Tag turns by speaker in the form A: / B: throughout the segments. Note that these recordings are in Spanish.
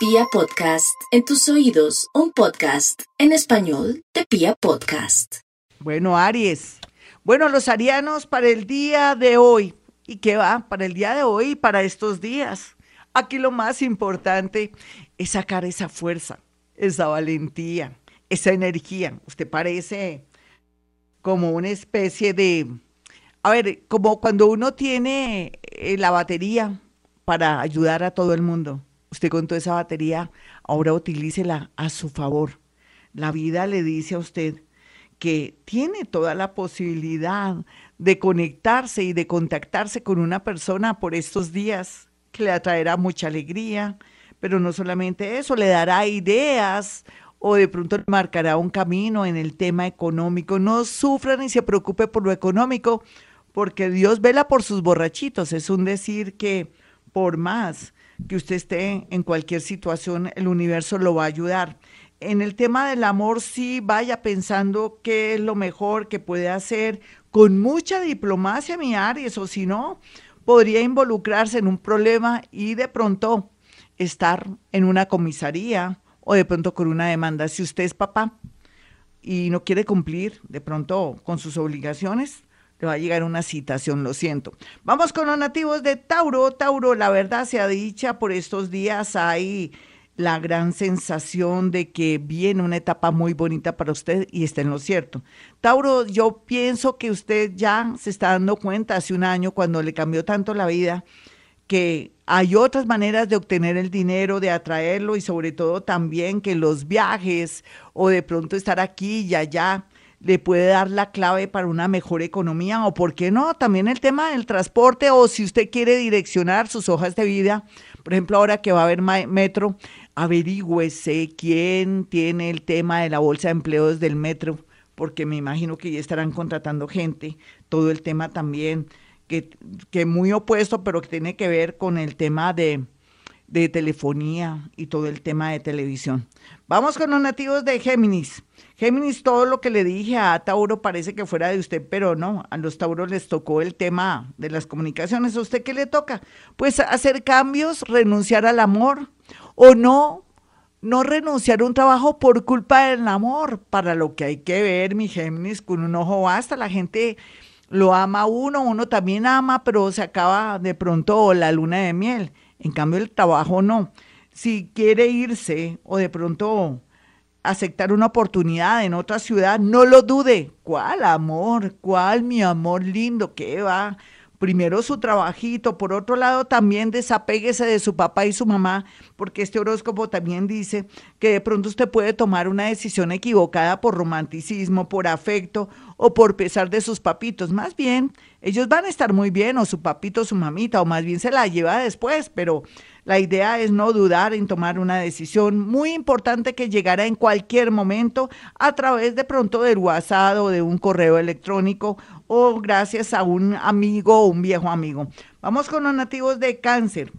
A: Pia Podcast, en tus oídos, un podcast en español de Pia Podcast.
B: Bueno, Aries. Bueno, los arianos para el día de hoy. ¿Y qué va? Para el día de hoy y para estos días. Aquí lo más importante es sacar esa fuerza, esa valentía, esa energía. Usted parece como una especie de, a ver, como cuando uno tiene eh, la batería para ayudar a todo el mundo. Usted con toda esa batería, ahora utilícela a su favor. La vida le dice a usted que tiene toda la posibilidad de conectarse y de contactarse con una persona por estos días que le atraerá mucha alegría, pero no solamente eso, le dará ideas o de pronto marcará un camino en el tema económico. No sufra ni se preocupe por lo económico, porque Dios vela por sus borrachitos. Es un decir que por más que usted esté en cualquier situación, el universo lo va a ayudar. En el tema del amor, sí vaya pensando qué es lo mejor que puede hacer con mucha diplomacia, mi Aries, o si no, podría involucrarse en un problema y de pronto estar en una comisaría o de pronto con una demanda. Si usted es papá y no quiere cumplir de pronto con sus obligaciones, le va a llegar una citación, lo siento. Vamos con los nativos de Tauro. Tauro, la verdad se ha dicha, por estos días hay la gran sensación de que viene una etapa muy bonita para usted y está en lo cierto. Tauro, yo pienso que usted ya se está dando cuenta hace un año cuando le cambió tanto la vida que hay otras maneras de obtener el dinero, de atraerlo y sobre todo también que los viajes o de pronto estar aquí y allá le puede dar la clave para una mejor economía o, ¿por qué no? También el tema del transporte o si usted quiere direccionar sus hojas de vida, por ejemplo, ahora que va a haber metro, averígüese quién tiene el tema de la bolsa de empleos del metro, porque me imagino que ya estarán contratando gente, todo el tema también, que, que muy opuesto, pero que tiene que ver con el tema de, de telefonía y todo el tema de televisión. Vamos con los nativos de Géminis. Géminis, todo lo que le dije a Tauro parece que fuera de usted, pero no, a los Tauros les tocó el tema de las comunicaciones. ¿A usted qué le toca? Pues hacer cambios, renunciar al amor o no, no renunciar a un trabajo por culpa del amor, para lo que hay que ver, mi Géminis, con un ojo basta. La gente lo ama uno, uno también ama, pero se acaba de pronto la luna de miel. En cambio, el trabajo no. Si quiere irse o de pronto aceptar una oportunidad en otra ciudad, no lo dude. ¿Cuál amor? ¿Cuál mi amor lindo? ¿Qué va? Primero su trabajito, por otro lado también desapéguese de su papá y su mamá, porque este horóscopo también dice que de pronto usted puede tomar una decisión equivocada por romanticismo, por afecto o por pesar de sus papitos. Más bien, ellos van a estar muy bien, o su papito, su mamita, o más bien se la lleva después, pero la idea es no dudar en tomar una decisión muy importante que llegará en cualquier momento a través de pronto del WhatsApp o de un correo electrónico o gracias a un amigo o un viejo amigo. Vamos con los nativos de cáncer.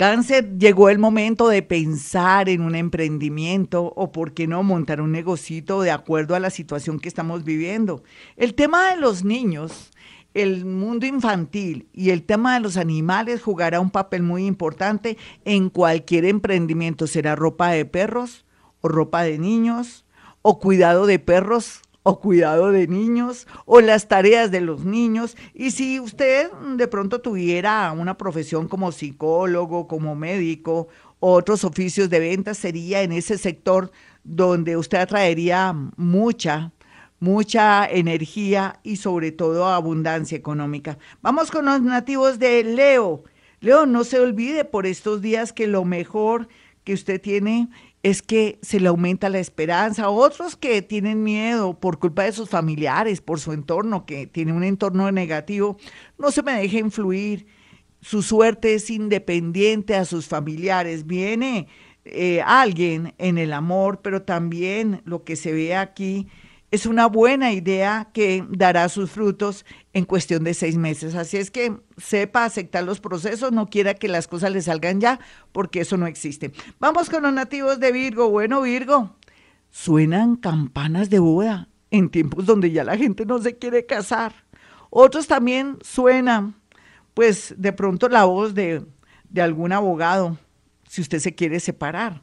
B: Cáncer, llegó el momento de pensar en un emprendimiento o, por qué no, montar un negocito de acuerdo a la situación que estamos viviendo. El tema de los niños, el mundo infantil y el tema de los animales jugará un papel muy importante en cualquier emprendimiento. Será ropa de perros o ropa de niños o cuidado de perros o cuidado de niños o las tareas de los niños. Y si usted de pronto tuviera una profesión como psicólogo, como médico, otros oficios de venta, sería en ese sector donde usted atraería mucha, mucha energía y sobre todo abundancia económica. Vamos con los nativos de Leo. Leo, no se olvide por estos días que lo mejor que usted tiene es que se le aumenta la esperanza. Otros que tienen miedo por culpa de sus familiares, por su entorno, que tiene un entorno negativo, no se me deje influir. Su suerte es independiente a sus familiares. Viene eh, alguien en el amor, pero también lo que se ve aquí es una buena idea que dará sus frutos en cuestión de seis meses. Así es que sepa aceptar los procesos, no quiera que las cosas le salgan ya, porque eso no existe. Vamos con los nativos de Virgo. Bueno, Virgo, suenan campanas de boda en tiempos donde ya la gente no se quiere casar. Otros también suenan, pues de pronto la voz de, de algún abogado si usted se quiere separar.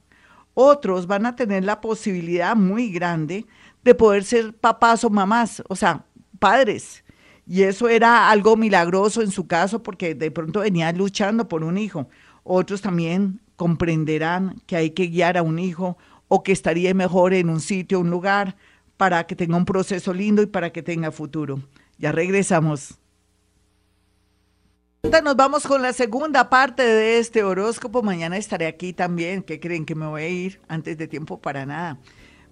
B: Otros van a tener la posibilidad muy grande de poder ser papás o mamás, o sea, padres. Y eso era algo milagroso en su caso porque de pronto venía luchando por un hijo. Otros también comprenderán que hay que guiar a un hijo o que estaría mejor en un sitio, un lugar, para que tenga un proceso lindo y para que tenga futuro. Ya regresamos. Nos vamos con la segunda parte de este horóscopo. Mañana estaré aquí también. ¿Qué creen que me voy a ir antes de tiempo para nada?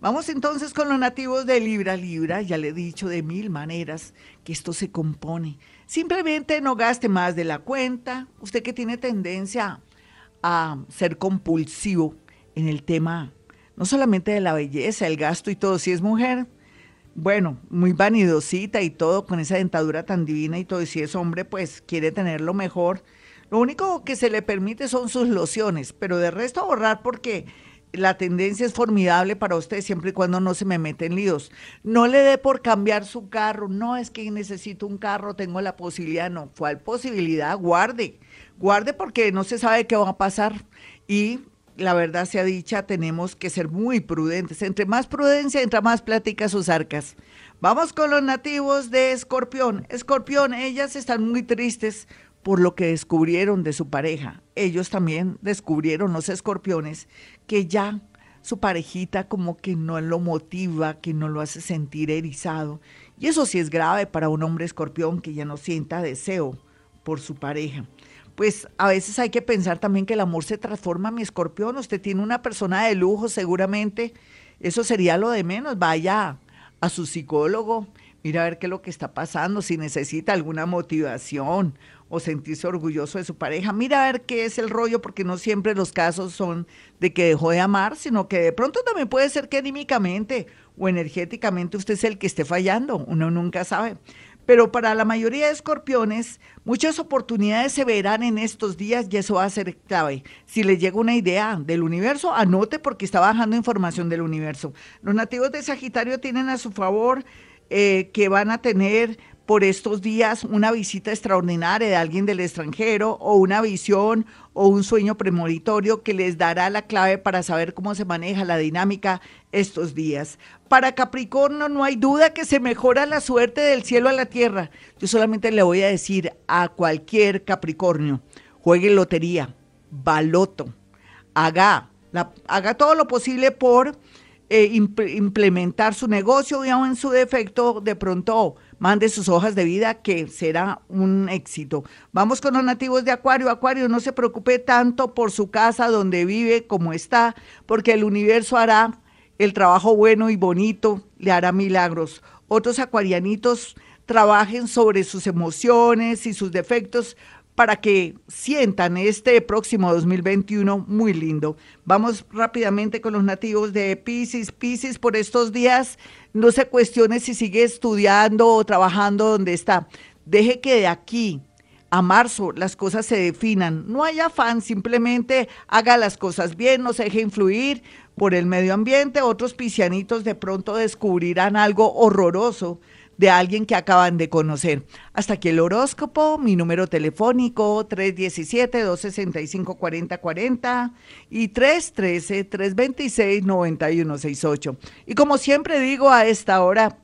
B: Vamos entonces con los nativos de Libra Libra. Ya le he dicho de mil maneras que esto se compone. Simplemente no gaste más de la cuenta. Usted que tiene tendencia a ser compulsivo en el tema, no solamente de la belleza, el gasto y todo. Si es mujer, bueno, muy vanidosita y todo, con esa dentadura tan divina y todo, y si es hombre, pues quiere tenerlo mejor. Lo único que se le permite son sus lociones, pero de resto ahorrar porque la tendencia es formidable para usted siempre y cuando no se me mete en líos. No le dé por cambiar su carro, no es que necesito un carro, tengo la posibilidad, no, ¿cuál posibilidad? Guarde, guarde porque no se sabe qué va a pasar y la verdad sea dicha, tenemos que ser muy prudentes. Entre más prudencia, entra más plática sus arcas. Vamos con los nativos de Escorpión. Escorpión, ellas están muy tristes por lo que descubrieron de su pareja. Ellos también descubrieron, los escorpiones, que ya su parejita como que no lo motiva, que no lo hace sentir erizado. Y eso sí es grave para un hombre escorpión que ya no sienta deseo por su pareja pues a veces hay que pensar también que el amor se transforma, mi escorpión. Usted tiene una persona de lujo, seguramente. Eso sería lo de menos. Vaya a su psicólogo, mira a ver qué es lo que está pasando, si necesita alguna motivación o sentirse orgulloso de su pareja. Mira a ver qué es el rollo, porque no siempre los casos son de que dejó de amar, sino que de pronto también puede ser que anímicamente o energéticamente usted es el que esté fallando. Uno nunca sabe. Pero para la mayoría de escorpiones, muchas oportunidades se verán en estos días y eso va a ser clave. Si les llega una idea del universo, anote porque está bajando información del universo. Los nativos de Sagitario tienen a su favor eh, que van a tener por estos días una visita extraordinaria de alguien del extranjero o una visión o un sueño premonitorio que les dará la clave para saber cómo se maneja la dinámica estos días. Para Capricornio no hay duda que se mejora la suerte del cielo a la tierra. Yo solamente le voy a decir a cualquier Capricornio, juegue lotería, baloto, haga, haga todo lo posible por eh, implementar su negocio y aún en su defecto de pronto mande sus hojas de vida, que será un éxito. Vamos con los nativos de Acuario. Acuario, no se preocupe tanto por su casa donde vive, como está, porque el universo hará el trabajo bueno y bonito, le hará milagros. Otros acuarianitos trabajen sobre sus emociones y sus defectos para que sientan este próximo 2021 muy lindo. Vamos rápidamente con los nativos de Pisces. Pisces por estos días no se cuestione si sigue estudiando o trabajando donde está. Deje que de aquí a marzo las cosas se definan. No haya afán, simplemente haga las cosas bien, no se deje influir por el medio ambiente. Otros piscianitos de pronto descubrirán algo horroroso de alguien que acaban de conocer. Hasta aquí el horóscopo, mi número telefónico 317-265-4040 y 313-326-9168. Y como siempre digo a esta hora,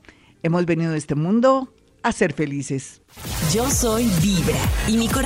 B: hemos venido a este mundo a ser felices.
A: Yo soy Vibra y mi corazón